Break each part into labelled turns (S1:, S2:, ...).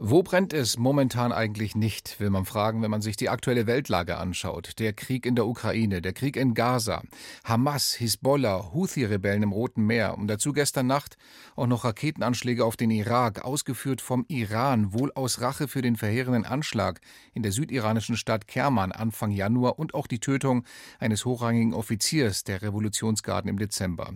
S1: Wo brennt es momentan eigentlich nicht, will man fragen, wenn man sich die aktuelle Weltlage anschaut. Der Krieg in der Ukraine, der Krieg in Gaza, Hamas, Hisbollah, Houthi-Rebellen im Roten Meer und dazu gestern Nacht auch noch Raketenanschläge auf den Irak, ausgeführt vom Iran, wohl aus Rache für den verheerenden Anschlag in der südiranischen Stadt Kerman Anfang Januar und auch die Tötung eines hochrangigen Offiziers der Revolutionsgarden im Dezember.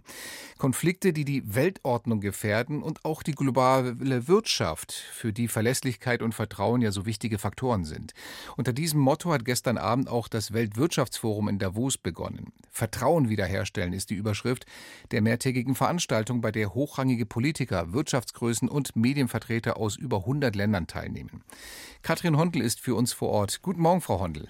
S1: Konflikte, die die Weltordnung gefährden und auch die globale Wirtschaft, für die Verletzungen Verlässlichkeit und Vertrauen ja so wichtige Faktoren sind. Unter diesem Motto hat gestern Abend auch das Weltwirtschaftsforum in Davos begonnen. Vertrauen wiederherstellen ist die Überschrift der mehrtägigen Veranstaltung, bei der hochrangige Politiker, Wirtschaftsgrößen und Medienvertreter aus über 100 Ländern teilnehmen. Katrin Hondel ist für uns vor Ort. Guten Morgen, Frau Hondel.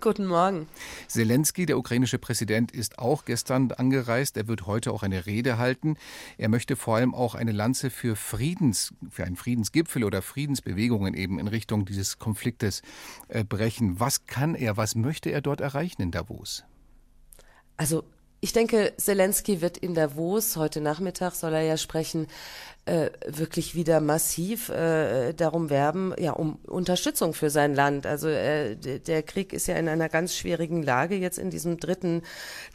S2: Guten Morgen.
S1: Zelensky, der ukrainische Präsident, ist auch gestern angereist. Er wird heute auch eine Rede halten. Er möchte vor allem auch eine Lanze für Friedens, für einen Friedensgipfel oder Friedensbewegungen eben in Richtung dieses Konfliktes äh, brechen. Was kann er, was möchte er dort erreichen in Davos?
S2: Also ich denke, Zelensky wird in Davos, heute Nachmittag soll er ja sprechen, äh, wirklich wieder massiv äh, darum werben, ja, um Unterstützung für sein Land. Also äh, der Krieg ist ja in einer ganz schwierigen Lage jetzt in diesem dritten,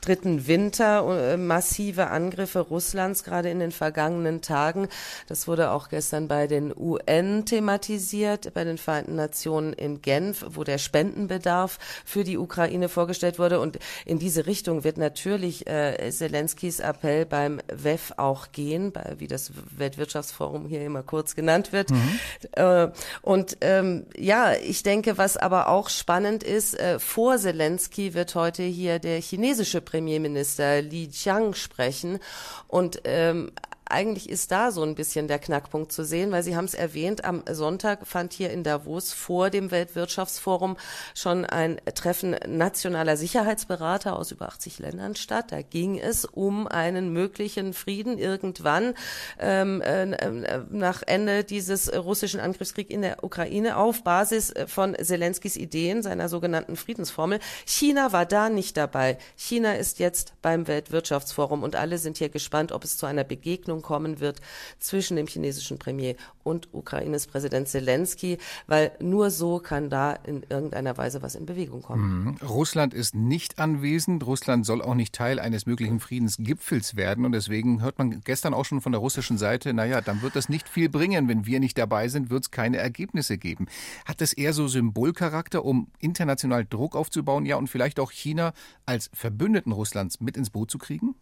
S2: dritten Winter. Äh, massive Angriffe Russlands gerade in den vergangenen Tagen. Das wurde auch gestern bei den UN thematisiert, bei den Vereinten Nationen in Genf, wo der Spendenbedarf für die Ukraine vorgestellt wurde. Und in diese Richtung wird natürlich äh, Zelenskys Appell beim WEF auch gehen, bei, wie das Weltwirtschaftsforum Weltwirtschaftsforum hier immer kurz genannt wird. Mhm. Äh, und ähm, ja, ich denke, was aber auch spannend ist, äh, vor Zelensky wird heute hier der chinesische Premierminister Li Jiang sprechen. Und ähm, eigentlich ist da so ein bisschen der Knackpunkt zu sehen, weil Sie haben es erwähnt, am Sonntag fand hier in Davos vor dem Weltwirtschaftsforum schon ein Treffen nationaler Sicherheitsberater aus über 80 Ländern statt. Da ging es um einen möglichen Frieden irgendwann ähm, äh, nach Ende dieses russischen Angriffskriegs in der Ukraine auf Basis von Zelenskys Ideen, seiner sogenannten Friedensformel. China war da nicht dabei. China ist jetzt beim Weltwirtschaftsforum und alle sind hier gespannt, ob es zu einer Begegnung kommen wird zwischen dem chinesischen Premier und Ukraines Präsident Zelensky, weil nur so kann da in irgendeiner Weise was in Bewegung kommen.
S1: Mhm. Russland ist nicht anwesend. Russland soll auch nicht Teil eines möglichen Friedensgipfels werden. Und deswegen hört man gestern auch schon von der russischen Seite, naja, dann wird das nicht viel bringen. Wenn wir nicht dabei sind, wird es keine Ergebnisse geben. Hat das eher so Symbolcharakter, um international Druck aufzubauen, ja, und vielleicht auch China als Verbündeten Russlands mit ins Boot zu kriegen?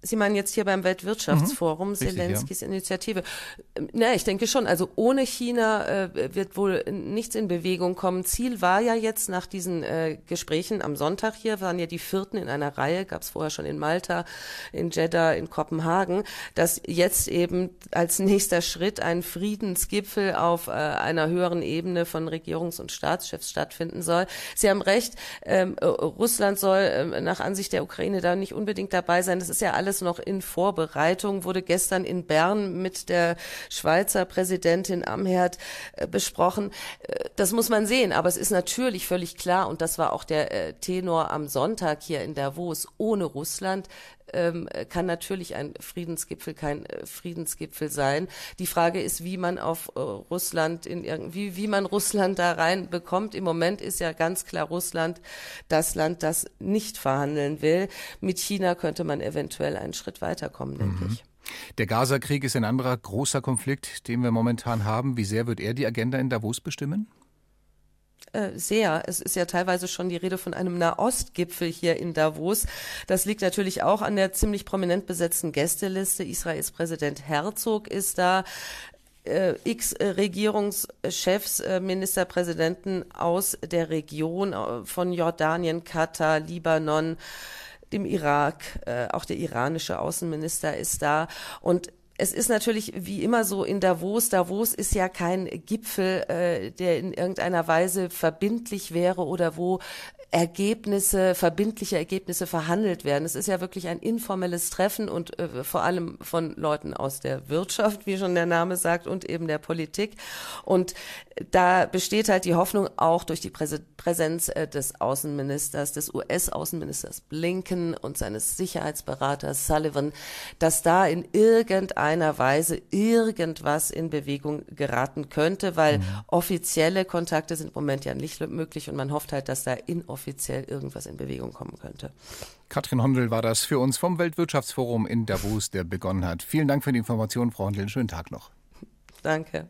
S2: Sie meinen jetzt hier beim Weltwirtschaftsforum, mhm. Zelenskys ja. Initiative. Na, ich denke schon. Also ohne China äh, wird wohl nichts in Bewegung kommen. Ziel war ja jetzt nach diesen äh, Gesprächen am Sonntag hier, waren ja die vierten in einer Reihe, gab es vorher schon in Malta, in Jeddah, in Kopenhagen, dass jetzt eben als nächster Schritt ein Friedensgipfel auf äh, einer höheren Ebene von Regierungs- und Staatschefs stattfinden soll. Sie haben recht, ähm, Russland soll ähm, nach Ansicht der Ukraine da nicht unbedingt dabei sein. Das ist ja alles alles noch in Vorbereitung, wurde gestern in Bern mit der Schweizer Präsidentin Amherd äh, besprochen. Äh, das muss man sehen, aber es ist natürlich völlig klar, und das war auch der äh, Tenor am Sonntag hier in Davos, ohne Russland ähm, kann natürlich ein Friedensgipfel kein äh, Friedensgipfel sein. Die Frage ist, wie man auf äh, Russland in irgendwie, wie man Russland da rein bekommt. Im Moment ist ja ganz klar Russland das Land, das nicht verhandeln will. Mit China könnte man eventuell einen Schritt weiterkommen, denke mhm. ich.
S1: Der Gaza-Krieg ist ein anderer großer Konflikt, den wir momentan haben. Wie sehr wird er die Agenda in Davos bestimmen?
S2: Äh, sehr. Es ist ja teilweise schon die Rede von einem Nahostgipfel hier in Davos. Das liegt natürlich auch an der ziemlich prominent besetzten Gästeliste. Israels Präsident Herzog ist da. Äh, X Regierungschefs, äh, Ministerpräsidenten aus der Region von Jordanien, Katar, Libanon, dem Irak, auch der iranische Außenminister ist da. Und es ist natürlich wie immer so in Davos. Davos ist ja kein Gipfel, äh, der in irgendeiner Weise verbindlich wäre oder wo Ergebnisse, verbindliche Ergebnisse verhandelt werden. Es ist ja wirklich ein informelles Treffen und äh, vor allem von Leuten aus der Wirtschaft, wie schon der Name sagt, und eben der Politik. Und da besteht halt die Hoffnung auch durch die Präsenz äh, des Außenministers, des US-Außenministers Blinken und seines Sicherheitsberaters Sullivan, dass da in irgendeiner Weise irgendwas in Bewegung geraten könnte, weil mhm. offizielle Kontakte sind im Moment ja nicht möglich und man hofft halt, dass da inoffiziell offiziell irgendwas in Bewegung kommen könnte.
S1: Katrin Hondel war das für uns vom Weltwirtschaftsforum in Davos, der begonnen hat. Vielen Dank für die Information, Frau Hondel. Schönen Tag noch.
S2: Danke.